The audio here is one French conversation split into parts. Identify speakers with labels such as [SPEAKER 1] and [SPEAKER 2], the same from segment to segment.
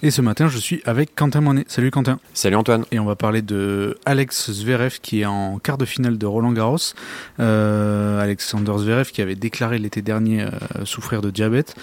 [SPEAKER 1] Et ce matin, je suis avec Quentin Monet. Salut Quentin.
[SPEAKER 2] Salut Antoine.
[SPEAKER 1] Et on va parler de Alex Zverev qui est en quart de finale de Roland Garros. Euh, Alexander Zverev qui avait déclaré l'été dernier euh, souffrir de diabète.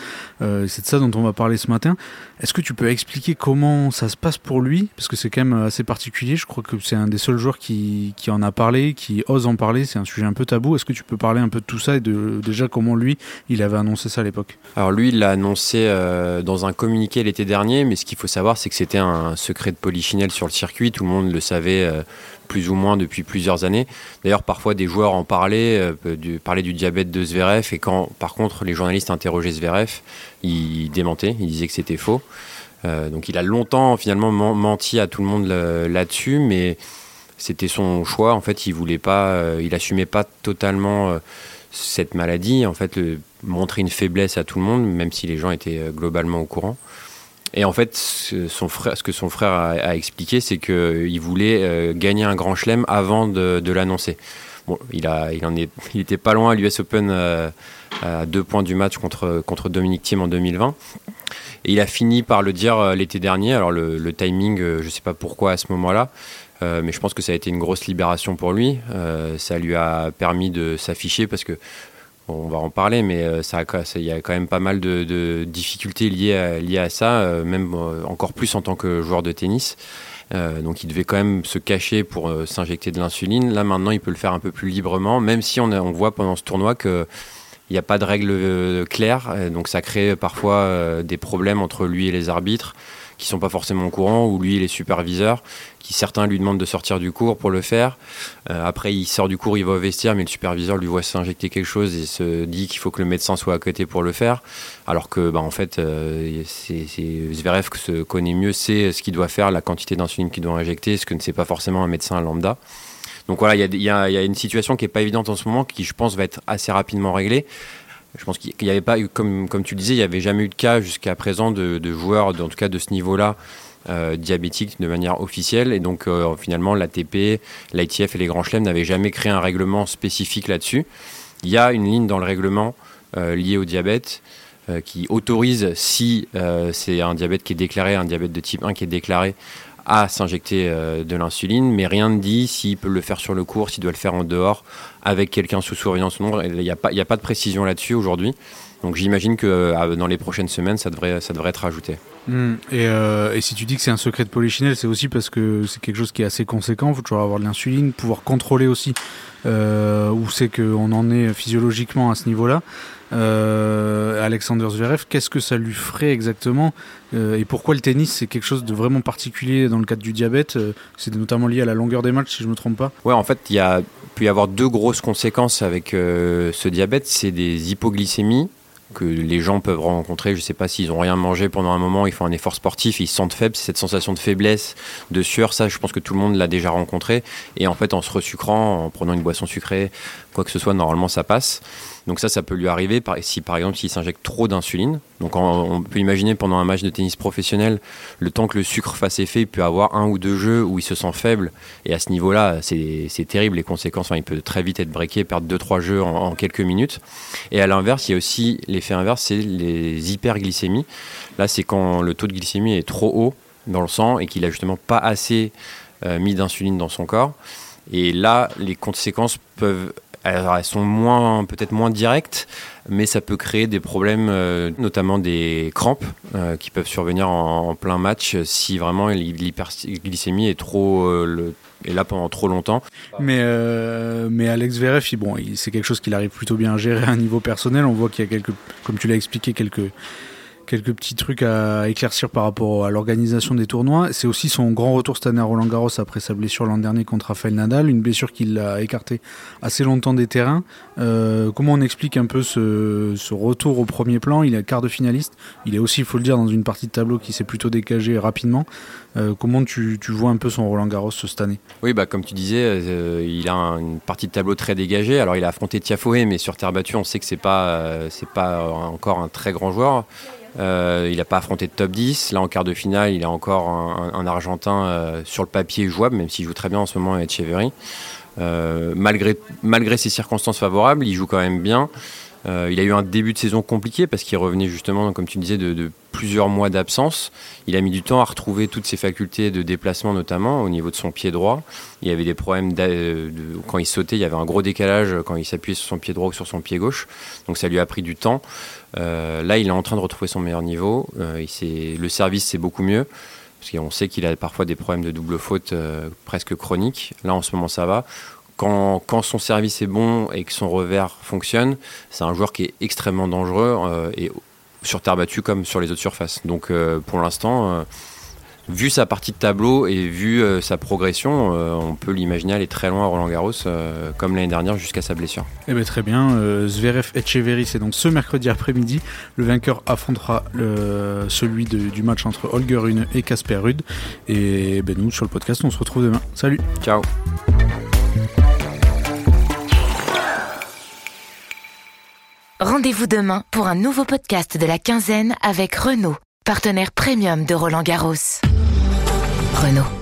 [SPEAKER 1] Euh, c'est de ça dont on va parler ce matin. Est-ce que tu peux expliquer comment ça se passe pour lui? Parce que c'est quand même assez particulier. Je crois que c'est un des seuls joueurs qui, qui, en a parlé, qui ose en parler. C'est un sujet un peu tabou. Est-ce que tu peux parler un peu de tout ça et de déjà comment lui, il avait annoncé ça à l'époque?
[SPEAKER 2] Alors lui, il l'a annoncé euh, dans un communiqué l'été dernier, mais ce qu'il faut savoir, c'est que c'était un secret de polichinelle sur le circuit. Tout le monde le savait euh, plus ou moins depuis plusieurs années. D'ailleurs, parfois, des joueurs en parlaient, euh, du, parlaient du diabète de Zverev. Et quand, par contre, les journalistes interrogeaient Zverev, il démentait, il disait que c'était faux. Euh, donc, il a longtemps, finalement, menti à tout le monde là-dessus, mais c'était son choix. En fait, il voulait pas, il assumait pas totalement cette maladie. En fait, montrer une faiblesse à tout le monde, même si les gens étaient globalement au courant. Et en fait, ce que son frère a, expliqué, c'est qu'il voulait euh, gagner un grand chelem avant de, l'annoncer. Il, a, était pas loin à l'US Open euh, à deux points du match contre, contre Dominique Thiem en 2020. Et il a fini par le dire euh, l'été dernier. Alors le, timing, je ne sais pas pourquoi à ce moment-là, mais je pense que ça a été une grosse libération pour lui. ça lui a permis de s'afficher parce que on va en parler, mais euh, il y a quand même pas mal de, difficultés liées à, ça, euh, même euh, encore plus en tant que joueur de tennis. donc il devait quand même se cacher pour s'injecter de l'insuline. Là maintenant, il peut le faire un peu plus librement, même si on, voit pendant ce tournoi que il n'y a pas de règles claires, donc ça crée parfois des problèmes entre lui et les arbitres qui sont pas forcément au courant, ou lui, les superviseurs, qui certains lui demandent de sortir du cours pour le faire. Euh, après, il sort du cours, il va au vestiaire, mais le superviseur lui voit s'injecter quelque chose et se dit qu'il faut que le médecin soit à côté pour le faire. Alors que, bah, en fait, euh, Zverev que se connaît mieux, c'est ce qu'il doit faire, la quantité d'insuline qu'il doit injecter, ce que ne sait pas forcément un médecin lambda. Donc voilà, il y, y a, une situation qui n'est pas évidente en ce moment, qui je pense va être assez rapidement réglée. Je pense qu'il n'y avait pas, comme, comme tu le disais, il n'y avait jamais eu de cas jusqu'à présent de, joueurs, en tout cas de ce niveau-là, euh, diabétiques de manière officielle. Et donc, euh, finalement, l'ATP, l'ITF et les grands chelems n'avaient jamais créé un règlement spécifique là-dessus. Il y a une ligne dans le règlement euh, liée au diabète qui autorise, si c'est un diabète qui est déclaré, un diabète de type 1 qui est déclaré, à s'injecter euh, de l'insuline, mais rien ne dit s'il peut le faire sur le cours, s'il doit le faire en dehors, avec quelqu'un sous surveillance ou non. Il n'y a, a pas de précision là-dessus aujourd'hui. Donc j'imagine que euh, dans les prochaines semaines, ça devrait, ça devrait être ajouté.
[SPEAKER 1] Hmm. Euh, et, si tu dis que c'est un secret de polichinelle, c'est aussi parce que c'est quelque chose qui est assez conséquent. Il faut toujours avoir de l'insuline, pouvoir contrôler aussi où c'est qu'on en est physiologiquement à ce niveau-là. Euh, Alexander Zverev, qu'est-ce que ça lui ferait exactement euh, et pourquoi le tennis c'est quelque chose de vraiment particulier dans le cadre du diabète euh, C'est notamment lié à la longueur des matchs si je ne me trompe pas?
[SPEAKER 2] Ouais, en fait, il y a peut y avoir deux grosses conséquences avec ce diabète, c'est des hypoglycémies que les gens peuvent rencontrer. Je ne sais pas s'ils n'ont rien mangé pendant un moment, ils font un effort sportif, ils se sentent faibles. Cette sensation de faiblesse, de sueur, ça, je pense que tout le monde l'a déjà rencontré. Et en fait, en se resucrant, en prenant une boisson sucrée, quoi que ce soit, normalement, ça passe. Donc ça, ça peut lui arriver si par exemple s'il s'injecte trop d'insuline. Donc on, peut imaginer pendant un match de tennis professionnel, le temps que le sucre fasse effet, il peut avoir un ou deux jeux où il se sent faible. Et à ce niveau-là, c'est terrible les conséquences. il peut très vite être breaké, perdre deux trois jeux en, quelques minutes. Et à l'inverse, il y a aussi l'effet inverse, c'est les hyperglycémies. Là, c'est quand le taux de glycémie est trop haut dans le sang et qu'il a justement pas assez euh, mis d'insuline dans son corps. Et là, les conséquences peuvent elles sont moins, peut-être moins directes, mais ça peut créer des problèmes, euh, notamment des crampes euh, qui peuvent survenir en, plein match si vraiment l'hyperglycémie est trop euh, est là pendant trop longtemps.
[SPEAKER 1] Mais, Alex Zverev, bon, c'est quelque chose qu'il arrive plutôt bien à gérer à un niveau personnel. On voit qu'il y a quelques, comme tu l'as expliqué, quelques quelques petits trucs à éclaircir par rapport à l'organisation des tournois. C'est aussi son grand retour cette année à Roland Garros après sa blessure l'an dernier contre Rafael Nadal, une blessure qui l'a écarté assez longtemps des terrains. Euh, comment on explique un peu ce, retour au premier plan? Il est quart de finaliste. Il est aussi, il faut le dire, dans une partie de tableau qui s'est plutôt dégagée rapidement. Euh, comment tu, vois un peu son Roland Garros cette année?
[SPEAKER 2] Oui, bah, comme tu disais, euh, il a une partie de tableau très dégagée. Alors il a affronté Tiafoe, mais sur terre battue, on sait que c'est pas, pas encore un très grand joueur. Euh, il n'a pas affronté de top 10. Là, en quart de finale, il a encore un, Argentin euh, sur le papier jouable, même s'il joue très bien en ce moment avec Cheverry. Euh, malgré, malgré ces circonstances favorables, il joue quand même bien. Euh, il a eu un début de saison compliqué parce qu'il revenait justement, comme tu disais, de, plusieurs mois d'absence. Il a mis du temps à retrouver toutes ses facultés de déplacement, notamment au niveau de son pied droit. Il y avait des problèmes de, quand il sautait, il y avait un gros décalage quand il s'appuyait sur son pied droit ou sur son pied gauche. Donc ça lui a pris du temps. Euh, là, il est en train de retrouver son meilleur niveau. Euh, le service, c'est beaucoup mieux. Parce qu'on sait qu'il a parfois des problèmes de double faute presque chroniques. Là, en ce moment, ça va quand, son service est bon et que son revers fonctionne, c'est un joueur qui est extrêmement dangereux euh, et sur terre battue comme sur les autres surfaces. Donc euh, pour l'instant, euh, vu sa partie de tableau et vu sa progression, on peut l'imaginer aller très loin à Roland Garros, comme l'année dernière jusqu'à sa blessure.
[SPEAKER 1] Eh bien, très bien. Zverev Etcheverry, c'est donc ce mercredi après-midi. Le vainqueur affrontera celui du match entre Holger Rune et Casper Rudd. Et ben, nous, sur le podcast, on se retrouve demain. Salut.
[SPEAKER 2] Ciao.
[SPEAKER 3] Rendez-vous demain pour un nouveau podcast de la quinzaine avec Renault, partenaire premium de Roland Garros. Renault.